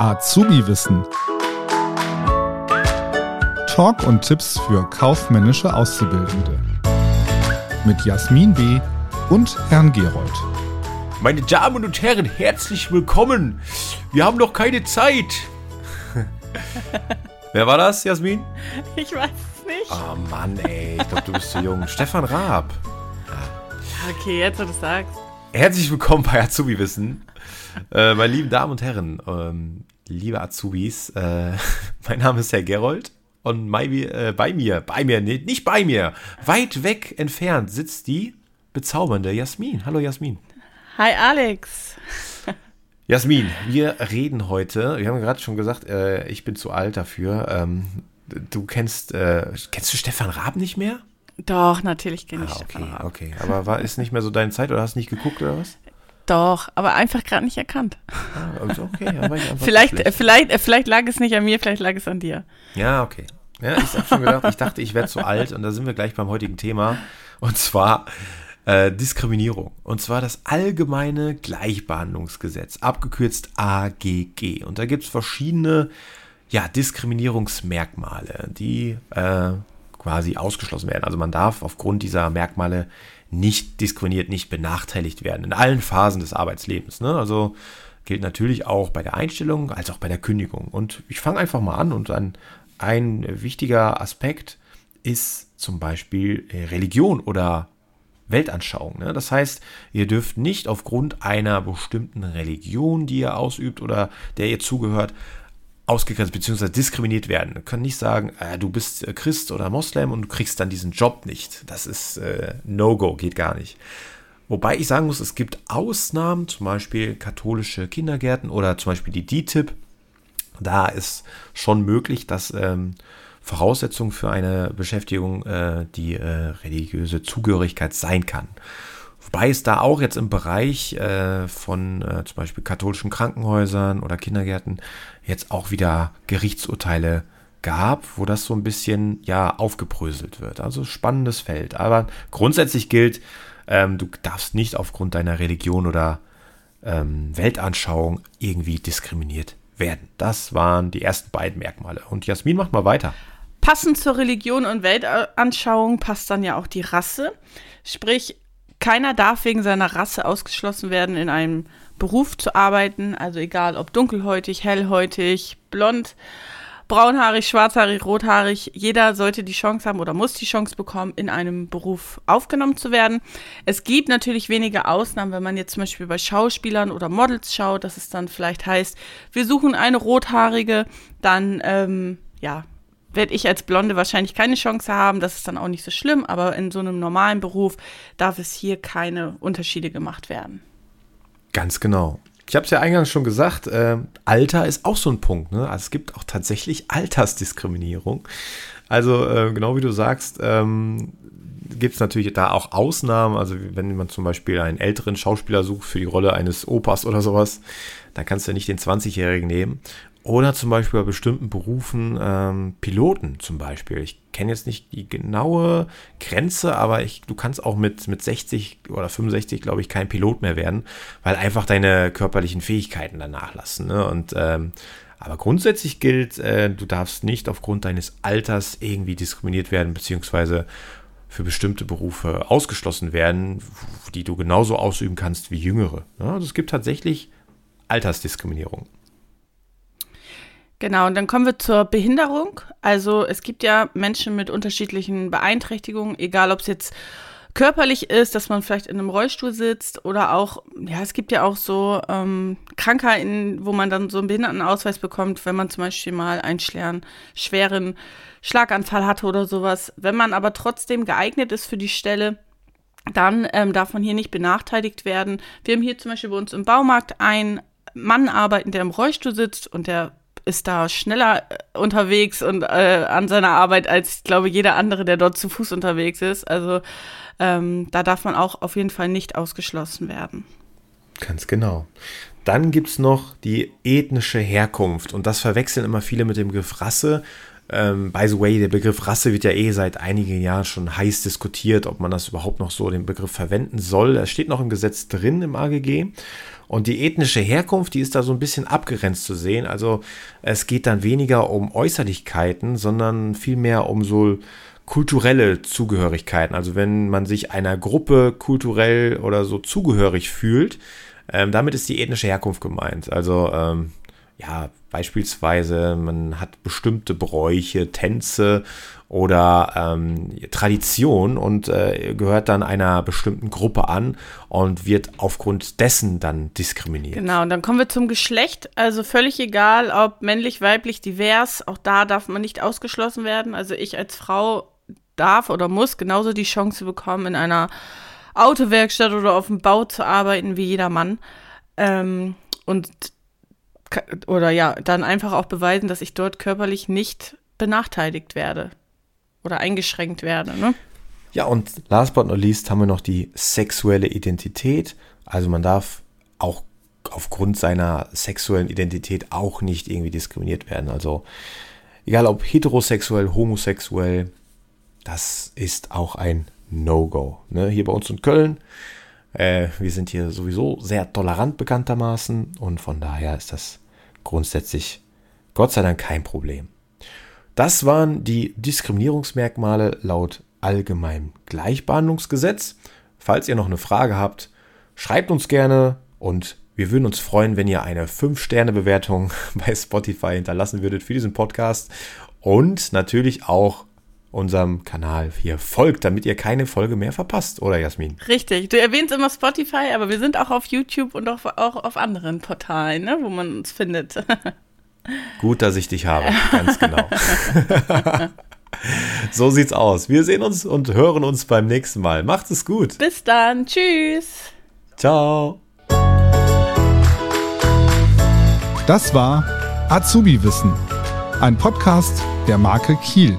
Azubi-Wissen. Talk und Tipps für kaufmännische Auszubildende. Mit Jasmin B. und Herrn Gerold. Meine Damen und Herren, herzlich willkommen. Wir haben noch keine Zeit. Wer war das, Jasmin? Ich weiß es nicht. Oh Mann, ey, ich glaube, du bist zu jung. Stefan Raab. Okay, jetzt wo du es sagst. Herzlich willkommen bei Azubi Wissen. Äh, meine lieben Damen und Herren, ähm, liebe Azubis, äh, mein Name ist Herr Gerold und bei mir, äh, bei mir, bei mir, nee, nicht bei mir, weit weg entfernt sitzt die bezaubernde Jasmin. Hallo Jasmin. Hi Alex. Jasmin, wir reden heute, wir haben gerade schon gesagt, äh, ich bin zu alt dafür. Ähm, du kennst, äh, kennst du Stefan Raab nicht mehr? Doch, natürlich kenne ich Ah, okay, Stefan Raab. okay. Aber war, ist nicht mehr so deine Zeit oder hast nicht geguckt oder was? Doch, aber einfach gerade nicht erkannt. Ah, also okay, war ich Vielleicht, schlecht. vielleicht, vielleicht lag es nicht an mir, vielleicht lag es an dir. Ja, okay. Ja, ich hab schon gedacht, ich dachte, ich werde zu alt und da sind wir gleich beim heutigen Thema. Und zwar äh, Diskriminierung. Und zwar das Allgemeine Gleichbehandlungsgesetz, abgekürzt AGG. Und da gibt es verschiedene ja, Diskriminierungsmerkmale, die äh, quasi ausgeschlossen werden. Also man darf aufgrund dieser Merkmale nicht diskriminiert, nicht benachteiligt werden in allen Phasen des Arbeitslebens. Ne? Also gilt natürlich auch bei der Einstellung als auch bei der Kündigung. Und ich fange einfach mal an und ein, ein wichtiger Aspekt ist zum Beispiel äh, Religion oder Weltanschauung. Ne? Das heißt, ihr dürft nicht aufgrund einer bestimmten Religion, die ihr ausübt oder der ihr zugehört, ausgegrenzt bzw. diskriminiert werden. Ihr könnt nicht sagen, äh, du bist äh, Christ oder Moslem und du kriegst dann diesen Job nicht. Das ist äh, No-Go, geht gar nicht. Wobei ich sagen muss, es gibt Ausnahmen, zum Beispiel katholische Kindergärten oder zum Beispiel die DTIP. Da ist schon möglich, dass ähm, Voraussetzung für eine Beschäftigung äh, die äh, religiöse Zugehörigkeit sein kann. Wobei es da auch jetzt im Bereich äh, von äh, zum Beispiel katholischen Krankenhäusern oder Kindergärten jetzt auch wieder Gerichtsurteile gab, wo das so ein bisschen ja aufgebröselt wird. Also spannendes Feld. Aber grundsätzlich gilt, ähm, du darfst nicht aufgrund deiner Religion oder ähm, Weltanschauung irgendwie diskriminiert werden. Das waren die ersten beiden Merkmale. Und Jasmin macht mal weiter. Passend zur Religion und Weltanschauung passt dann ja auch die Rasse. Sprich, keiner darf wegen seiner Rasse ausgeschlossen werden, in einem Beruf zu arbeiten. Also egal ob dunkelhäutig, hellhäutig, blond, braunhaarig, schwarzhaarig, rothaarig. Jeder sollte die Chance haben oder muss die Chance bekommen, in einem Beruf aufgenommen zu werden. Es gibt natürlich wenige Ausnahmen, wenn man jetzt zum Beispiel bei Schauspielern oder Models schaut, dass es dann vielleicht heißt, wir suchen eine rothaarige, dann ähm, ja, werde ich als Blonde wahrscheinlich keine Chance haben. Das ist dann auch nicht so schlimm, aber in so einem normalen Beruf darf es hier keine Unterschiede gemacht werden. Ganz genau. Ich habe es ja eingangs schon gesagt, äh, Alter ist auch so ein Punkt. Ne? Also es gibt auch tatsächlich Altersdiskriminierung. Also äh, genau wie du sagst, ähm, gibt es natürlich da auch Ausnahmen. Also wenn man zum Beispiel einen älteren Schauspieler sucht für die Rolle eines Opas oder sowas, dann kannst du ja nicht den 20-Jährigen nehmen. Oder zum Beispiel bei bestimmten Berufen, ähm, Piloten zum Beispiel. Ich kenne jetzt nicht die genaue Grenze, aber ich, du kannst auch mit, mit 60 oder 65, glaube ich, kein Pilot mehr werden, weil einfach deine körperlichen Fähigkeiten dann nachlassen. Ne? Und ähm, aber grundsätzlich gilt, äh, du darfst nicht aufgrund deines Alters irgendwie diskriminiert werden, beziehungsweise für bestimmte Berufe ausgeschlossen werden, die du genauso ausüben kannst wie jüngere. Ja, also es gibt tatsächlich Altersdiskriminierung. Genau, und dann kommen wir zur Behinderung. Also es gibt ja Menschen mit unterschiedlichen Beeinträchtigungen, egal ob es jetzt körperlich ist, dass man vielleicht in einem Rollstuhl sitzt oder auch, ja, es gibt ja auch so ähm, Krankheiten, wo man dann so einen Behindertenausweis bekommt, wenn man zum Beispiel mal einen schweren, schweren Schlaganfall hatte oder sowas. Wenn man aber trotzdem geeignet ist für die Stelle, dann ähm, darf man hier nicht benachteiligt werden. Wir haben hier zum Beispiel bei uns im Baumarkt einen Mann arbeiten, der im Rollstuhl sitzt und der ist da schneller äh, unterwegs und äh, an seiner Arbeit als, ich glaube, jeder andere, der dort zu Fuß unterwegs ist. Also ähm, da darf man auch auf jeden Fall nicht ausgeschlossen werden. Ganz genau. Dann gibt es noch die ethnische Herkunft und das verwechseln immer viele mit dem Begriff Rasse. Ähm, by the way, der Begriff Rasse wird ja eh seit einigen Jahren schon heiß diskutiert, ob man das überhaupt noch so den Begriff verwenden soll. Er steht noch im Gesetz drin im AGG. Und die ethnische Herkunft, die ist da so ein bisschen abgrenzt zu sehen. Also es geht dann weniger um Äußerlichkeiten, sondern vielmehr um so kulturelle Zugehörigkeiten. Also wenn man sich einer Gruppe kulturell oder so zugehörig fühlt, ähm, damit ist die ethnische Herkunft gemeint. Also ähm, ja, beispielsweise man hat bestimmte Bräuche, Tänze oder ähm, Tradition und äh, gehört dann einer bestimmten Gruppe an und wird aufgrund dessen dann diskriminiert. Genau, und dann kommen wir zum Geschlecht. Also völlig egal, ob männlich, weiblich, divers, auch da darf man nicht ausgeschlossen werden. Also ich als Frau darf oder muss genauso die Chance bekommen, in einer Autowerkstatt oder auf dem Bau zu arbeiten wie jeder Mann. Ähm, und oder ja, dann einfach auch beweisen, dass ich dort körperlich nicht benachteiligt werde oder eingeschränkt werde. Ne? Ja, und last but not least haben wir noch die sexuelle Identität. Also man darf auch aufgrund seiner sexuellen Identität auch nicht irgendwie diskriminiert werden. Also egal ob heterosexuell, homosexuell, das ist auch ein No-Go. Ne? Hier bei uns in Köln, äh, wir sind hier sowieso sehr tolerant bekanntermaßen und von daher ist das grundsätzlich Gott sei Dank kein Problem. Das waren die Diskriminierungsmerkmale laut Allgemeinem Gleichbehandlungsgesetz. Falls ihr noch eine Frage habt, schreibt uns gerne und wir würden uns freuen, wenn ihr eine 5-Sterne-Bewertung bei Spotify hinterlassen würdet für diesen Podcast und natürlich auch unserem Kanal hier folgt, damit ihr keine Folge mehr verpasst, oder Jasmin? Richtig. Du erwähnst immer Spotify, aber wir sind auch auf YouTube und auch, auch auf anderen Portalen, ne, wo man uns findet. Gut, dass ich dich habe, ganz genau. so sieht's aus. Wir sehen uns und hören uns beim nächsten Mal. Macht es gut. Bis dann. Tschüss. Ciao. Das war Azubi Wissen, ein Podcast der Marke Kiel.